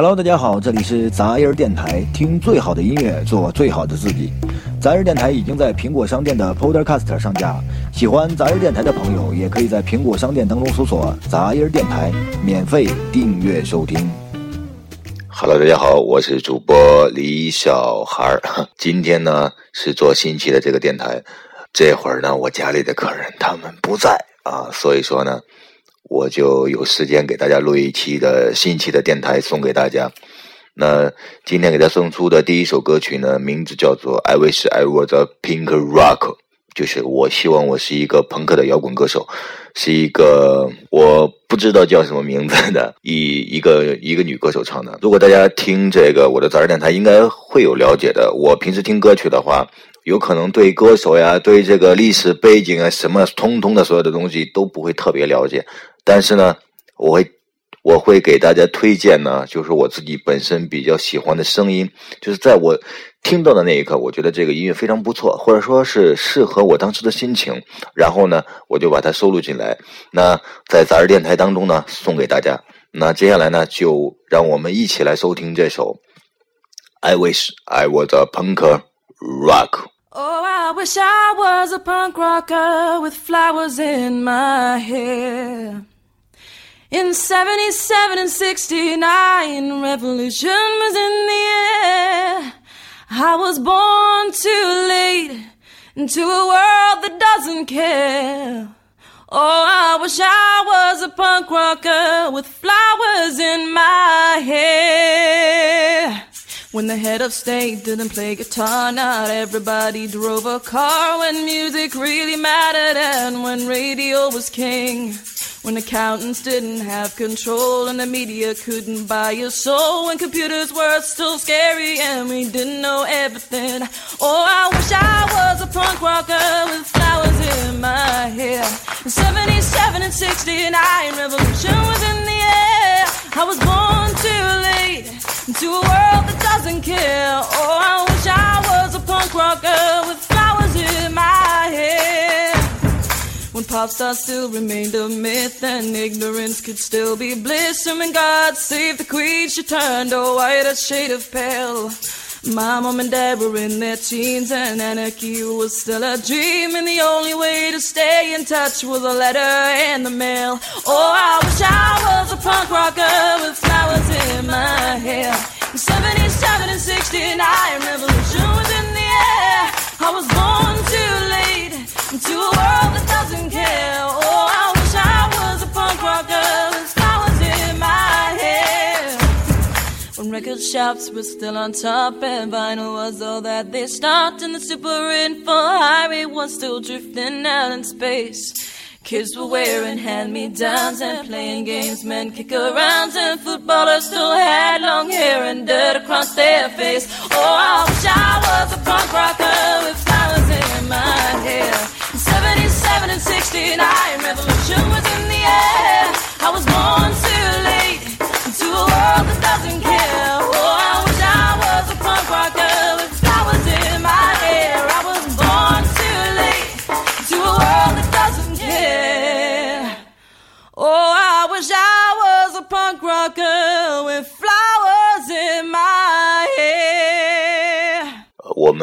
Hello，大家好，这里是杂音儿电台，听最好的音乐，做最好的自己。杂音儿电台已经在苹果商店的 Podcast 上架，喜欢杂音儿电台的朋友，也可以在苹果商店当中搜索“杂音儿电台”，免费订阅收听。Hello，大家好，我是主播李小孩儿。今天呢是做新期的这个电台，这会儿呢我家里的客人他们不在啊，所以说呢。我就有时间给大家录一期的新期的电台送给大家。那今天给大家送出的第一首歌曲呢，名字叫做《I Wish I Was a Pink Rock》，就是我希望我是一个朋克的摇滚歌手，是一个我不知道叫什么名字的 一一个一个女歌手唱的。如果大家听这个我的早日电台，应该会有了解的。我平时听歌曲的话。有可能对歌手呀，对这个历史背景啊，什么通通的所有的东西都不会特别了解，但是呢，我会我会给大家推荐呢，就是我自己本身比较喜欢的声音，就是在我听到的那一刻，我觉得这个音乐非常不错，或者说是适合我当时的心情，然后呢，我就把它收录进来，那在杂志电台当中呢，送给大家。那接下来呢，就让我们一起来收听这首《I Wish I Was a Punk Rock》。Oh, I wish I was a punk rocker with flowers in my hair. In 77 and 69, revolution was in the air. I was born too late into a world that doesn't care. Oh, I wish I was a punk rocker with flowers in my hair. When the head of state didn't play guitar, not everybody drove a car. When music really mattered and when radio was king. When accountants didn't have control and the media couldn't buy your soul. When computers were still scary and we didn't know everything. Oh, I wish I was a punk rocker with flowers in my hair. In 77 and 69, revolution was in the air. I was born Oh, I wish I was a punk rocker with flowers in my hair. When pop stars still remained a myth and ignorance could still be bliss. And when God save the queen, she turned a white a shade of pale. My mom and dad were in their teens and anarchy was still a dream. And the only way to stay in touch was a letter in the mail. Oh, I wish I was a punk rocker with flowers in my hair. In 77 and 69, shops were still on top and vinyl was all that they stopped, and the super info highway was still drifting out in space. Kids were wearing hand-me-downs and playing games, men kick arounds, and footballers still had long hair and dirt across their face. Oh, I wish I was a punk rocker with flowers in my hair. In 77 and 69, revolution was in the air. I was born too late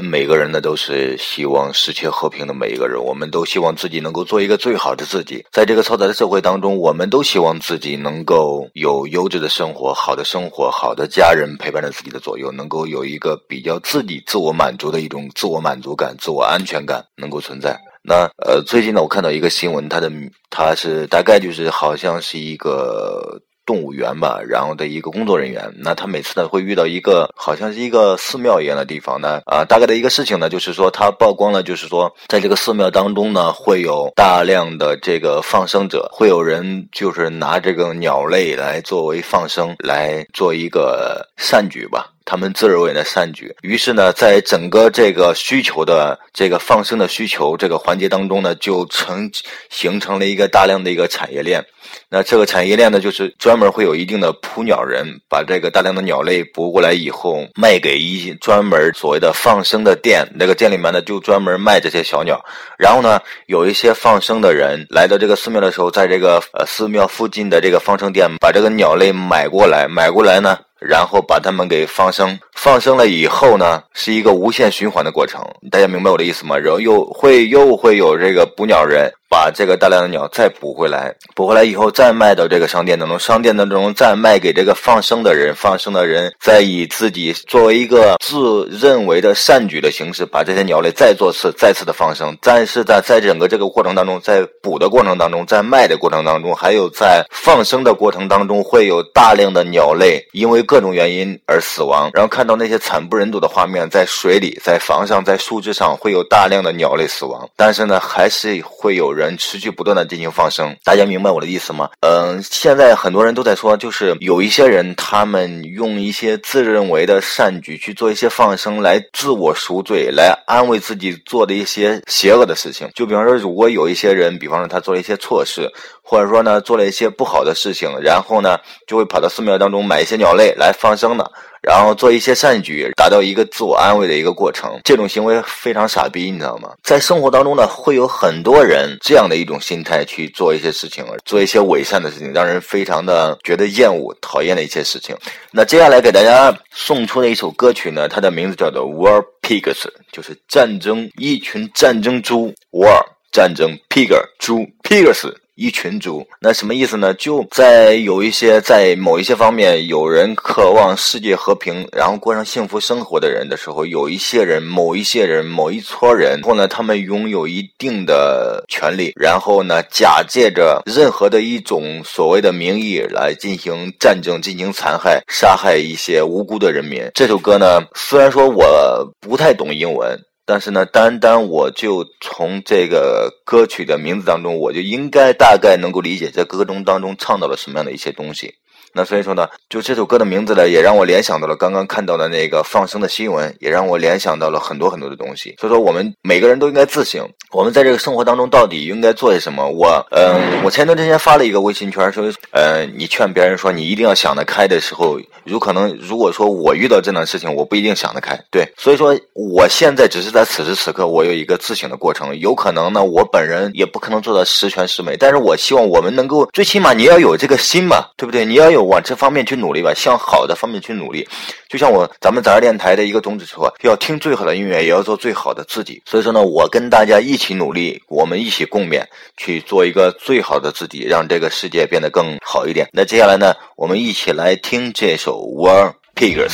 每个人呢，都是希望世界和平的每一个人。我们都希望自己能够做一个最好的自己。在这个嘈杂的社会当中，我们都希望自己能够有优质的生活、好的生活、好的家人陪伴在自己的左右，能够有一个比较自己自我满足的一种自我满足感、自我安全感能够存在。那呃，最近呢，我看到一个新闻，它的它是大概就是好像是一个。动物园吧，然后的一个工作人员，那他每次呢会遇到一个好像是一个寺庙一样的地方呢，啊，大概的一个事情呢，就是说他曝光了，就是说在这个寺庙当中呢，会有大量的这个放生者，会有人就是拿这个鸟类来作为放生，来做一个善举吧。他们自认为的善举，于是呢，在整个这个需求的这个放生的需求这个环节当中呢，就成形成了一个大量的一个产业链。那这个产业链呢，就是专门会有一定的捕鸟人，把这个大量的鸟类捕过来以后，卖给一些专门所谓的放生的店。那个店里面呢，就专门卖这些小鸟。然后呢，有一些放生的人来到这个寺庙的时候，在这个呃寺庙附近的这个放生店，把这个鸟类买过来，买过来呢。然后把它们给放生。放生了以后呢，是一个无限循环的过程。大家明白我的意思吗？然后又会又会有这个捕鸟人。把这个大量的鸟再捕回来，捕回来以后再卖到这个商店当中，商店当中再卖给这个放生的人，放生的人再以自己作为一个自认为的善举的形式，把这些鸟类再做次、再次的放生。但是在在整个这个过程当中，在捕的过程当中，在卖的过程当中，还有在放生的过程当中，会有大量的鸟类因为各种原因而死亡。然后看到那些惨不忍睹的画面，在水里、在房上、在树枝上，会有大量的鸟类死亡。但是呢，还是会有人。持续不断的进行放生，大家明白我的意思吗？嗯，现在很多人都在说，就是有一些人，他们用一些自认为的善举去做一些放生，来自我赎罪，来安慰自己做的一些邪恶的事情。就比方说，如果有一些人，比方说他做了一些错事。或者说呢，做了一些不好的事情，然后呢，就会跑到寺庙当中买一些鸟类来放生的，然后做一些善举，达到一个自我安慰的一个过程。这种行为非常傻逼，你知道吗？在生活当中呢，会有很多人这样的一种心态去做一些事情，做一些伪善的事情，让人非常的觉得厌恶、讨厌的一些事情。那接下来给大家送出的一首歌曲呢，它的名字叫做《War Pigs》，就是战争，一群战争猪，War 战争，Pig 猪，Pigs。一群猪，那什么意思呢？就在有一些在某一些方面，有人渴望世界和平，然后过上幸福生活的人的时候，有一些人、某一些人、某一撮人，然后呢，他们拥有一定的权利，然后呢，假借着任何的一种所谓的名义来进行战争、进行残害、杀害一些无辜的人民。这首歌呢，虽然说我不太懂英文。但是呢，单单我就从这个歌曲的名字当中，我就应该大概能够理解在歌中当中唱到了什么样的一些东西。那所以说呢，就这首歌的名字呢，也让我联想到了刚刚看到的那个放生的新闻，也让我联想到了很多很多的东西。所以说，我们每个人都应该自省，我们在这个生活当中到底应该做些什么。我，嗯，我前段时间发了一个微信圈，说，呃，你劝别人说你一定要想得开的时候，有可能如果说我遇到这样的事情，我不一定想得开。对，所以说我现在只是在此时此刻，我有一个自省的过程。有可能呢，我本人也不可能做到十全十美，但是我希望我们能够，最起码你要有这个心嘛，对不对？你要有。往这方面去努力吧，向好的方面去努力。就像我咱们杂儿电台的一个宗旨说，要听最好的音乐，也要做最好的自己。所以说呢，我跟大家一起努力，我们一起共勉，去做一个最好的自己，让这个世界变得更好一点。那接下来呢，我们一起来听这首《War Pigs》。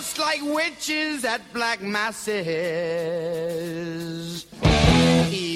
just like witches at black masses.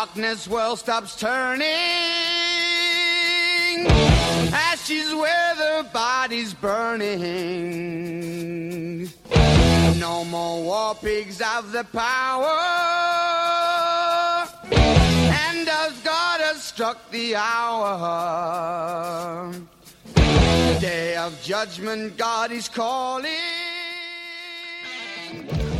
darkness world stops turning. Ashes where the body's burning. No more war pigs have the power. And as God has struck the hour, day of judgment, God is calling.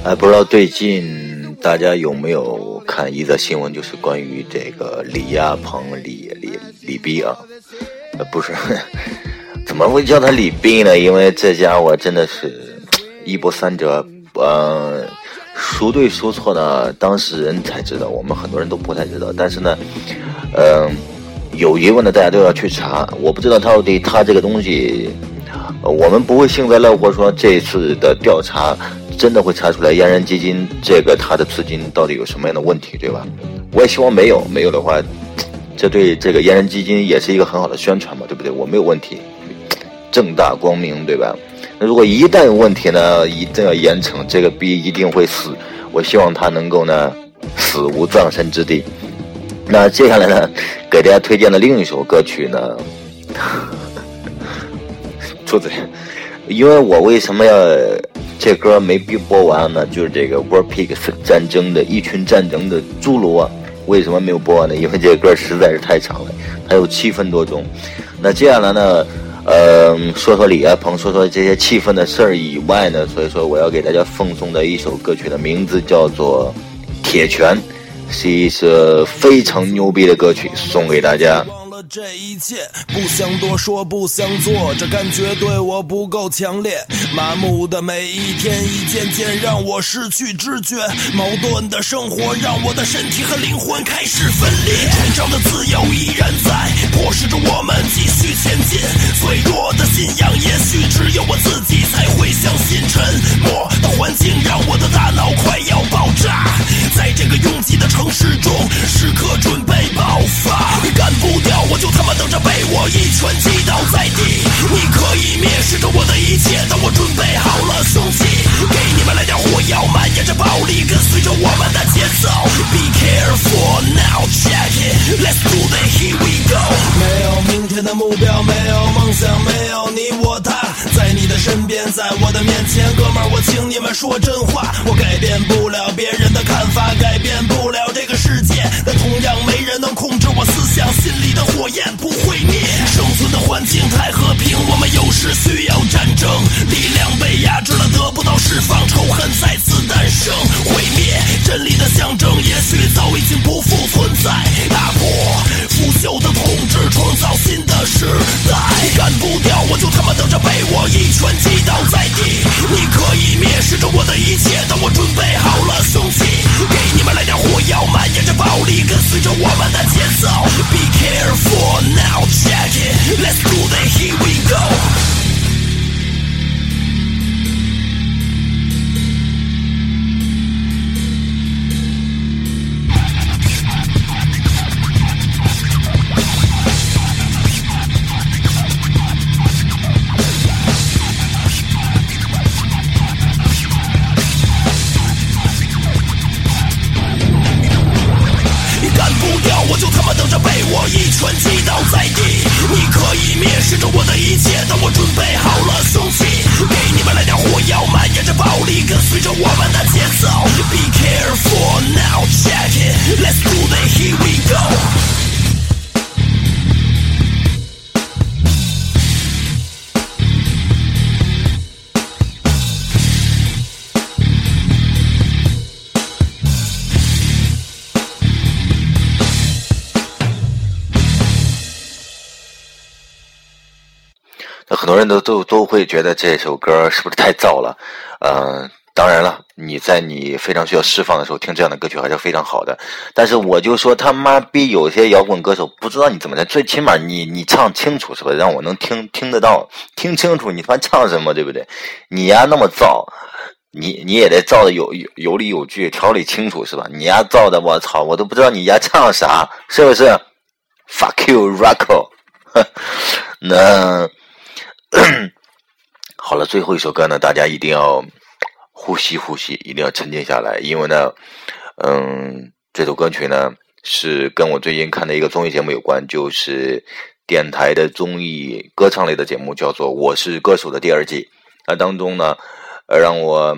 哎，不知道最近 大家有没有看一则新闻，就是关于这个李亚鹏、李李李斌啊，呃，不是，怎么会叫他李斌呢？因为这家伙真的是一波三折，呃，孰对孰错呢？当事人才知道，我们很多人都不太知道。但是呢，嗯、有疑问的大家都要去查。我不知道到底他这个东西，我们不会幸灾乐祸说这次的调查真的会查出来嫣然基金这个它的资金到底有什么样的问题，对吧？我也希望没有，没有的话，这对这个嫣然基金也是一个很好的宣传嘛，对不对？我没有问题，正大光明，对吧？那如果一旦有问题呢，一定要严惩，这个逼一定会死。我希望他能够呢，死无葬身之地。那接下来呢，给大家推荐的另一首歌曲呢，出嘴！因为我为什么要这歌没必播完呢？就是这个 War Pigs 战争的一群战争的侏罗，为什么没有播完呢？因为这个歌实在是太长了，它有七分多钟。那接下来呢，呃，说说李亚鹏，说说这些气氛的事儿以外呢，所以说我要给大家奉送的一首歌曲的名字叫做《铁拳》，是一首非常牛逼的歌曲，送给大家。这一切，不想多说，不想做，这感觉对我不够强烈。麻木的每一天，一件件让我失去知觉。矛盾的生活让我的身体和灵魂开始分裂。天上的自由依然在，迫使着我们继续前进。脆弱的信仰，也许只有我自己才会相信。沉默的环境让我的大脑快要爆炸，在这个拥挤的城市中，时刻准备爆发。干不掉我就他妈等着被我一拳击倒在地。你可以蔑视着我的一切，但我准备好了凶器，给你们来点火药，蔓延着暴力，跟随着我们的节奏。Be careful now, check it, let's do it, here we go。没有明天的目标，没有梦想，没有你我他，在你的身边，在我的面前，哥们儿，我请你们说真话。我改变不了别人的看法，改变不了这个世界，但同样没人能控制，心里的火焰不会灭。生存的环境太和平，我们有时需要战争，力量被压制了，得不到释放，仇恨再次诞生，毁灭真理的象征，也许早已经不复存在，打破腐朽的统治，创造新的时代。干不掉我就他妈等着被我一拳击倒在地。你可以蔑视着我的一切，当我准备好了凶器，给火药，蔓延着暴力，跟随着我们的节奏。Be careful now, check it, let's do it, here we go。人都都都会觉得这首歌是不是太燥了？呃，当然了，你在你非常需要释放的时候听这样的歌曲还是非常好的。但是我就说他妈逼有些摇滚歌手不知道你怎么的，最起码你你唱清楚是吧？让我能听听得到，听清楚你他妈唱什么，对不对？你呀那么燥，你你也得造的有有有理有据，条理清楚是吧？你丫造的我操，我都不知道你丫唱啥，是不是？Fuck you, Rocco。那 好了，最后一首歌呢，大家一定要呼吸呼吸，一定要沉静下来，因为呢，嗯，这首歌曲呢是跟我最近看的一个综艺节目有关，就是电台的综艺歌唱类的节目，叫做《我是歌手》的第二季。那当中呢，呃，让我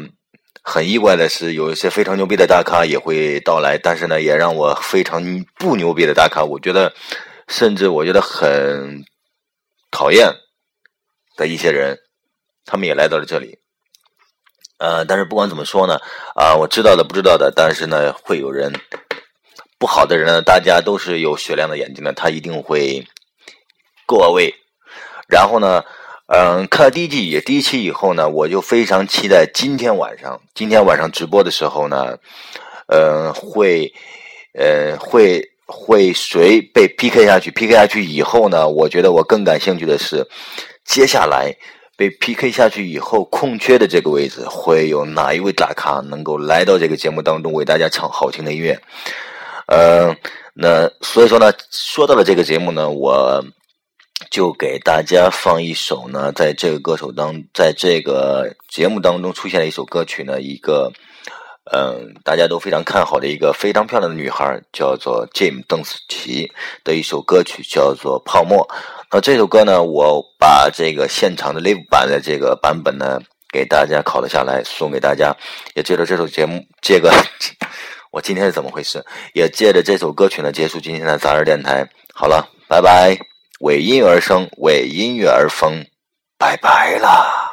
很意外的是，有一些非常牛逼的大咖也会到来，但是呢，也让我非常不牛逼的大咖，我觉得甚至我觉得很讨厌的一些人，他们也来到了这里。呃，但是不管怎么说呢，啊，我知道的不知道的，但是呢，会有人。不好的人呢，大家都是有雪亮的眼睛的，他一定会 go away。然后呢，嗯，看了第一季第一期以后呢，我就非常期待今天晚上，今天晚上直播的时候呢，呃，会，呃，会会谁被 PK 下去？PK 下去以后呢，我觉得我更感兴趣的是，接下来被 PK 下去以后空缺的这个位置，会有哪一位大咖能够来到这个节目当中，为大家唱好听的音乐？呃，那所以说呢，说到了这个节目呢，我就给大家放一首呢，在这个歌手当，在这个节目当中出现了一首歌曲呢，一个嗯，大家都非常看好的一个非常漂亮的女孩，叫做 Jim 邓紫棋的一首歌曲，叫做《泡沫》。那这首歌呢，我把这个现场的 live 版的这个版本呢，给大家拷了下来，送给大家。也借着这首节目，这个。我今天是怎么回事？也借着这首歌曲呢，结束今天的杂日电台。好了，拜拜。为音乐而生，为音乐而疯，拜拜啦。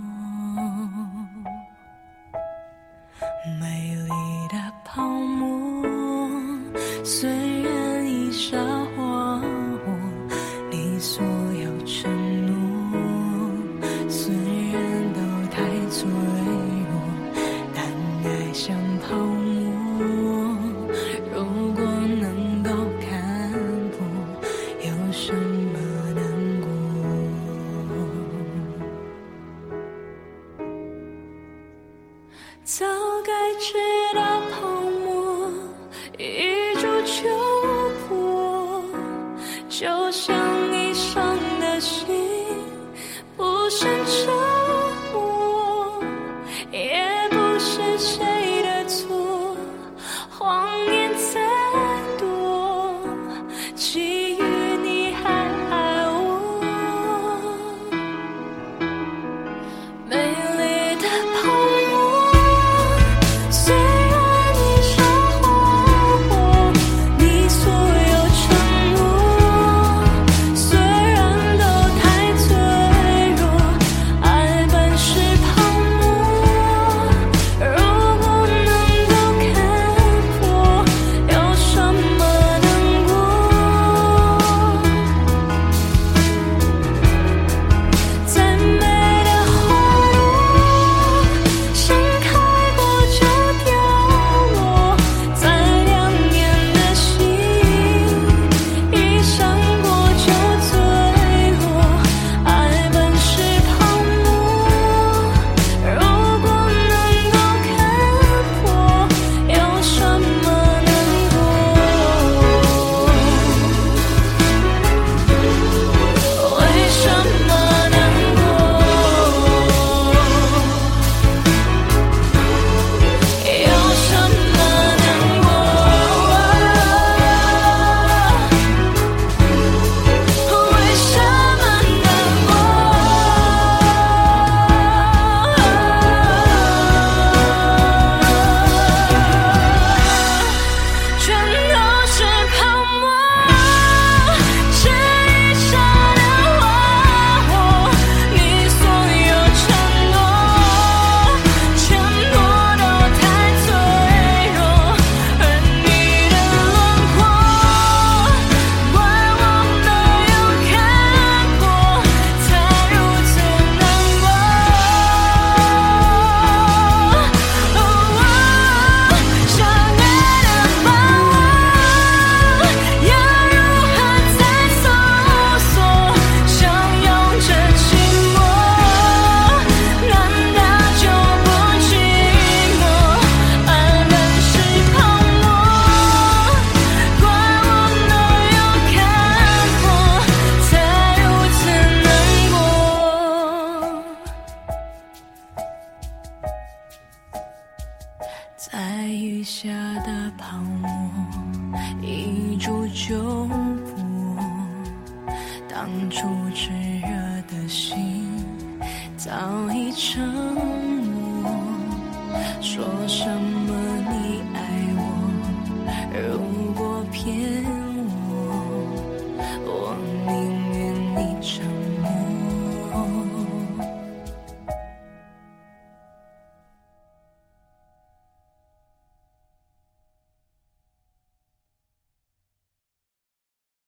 什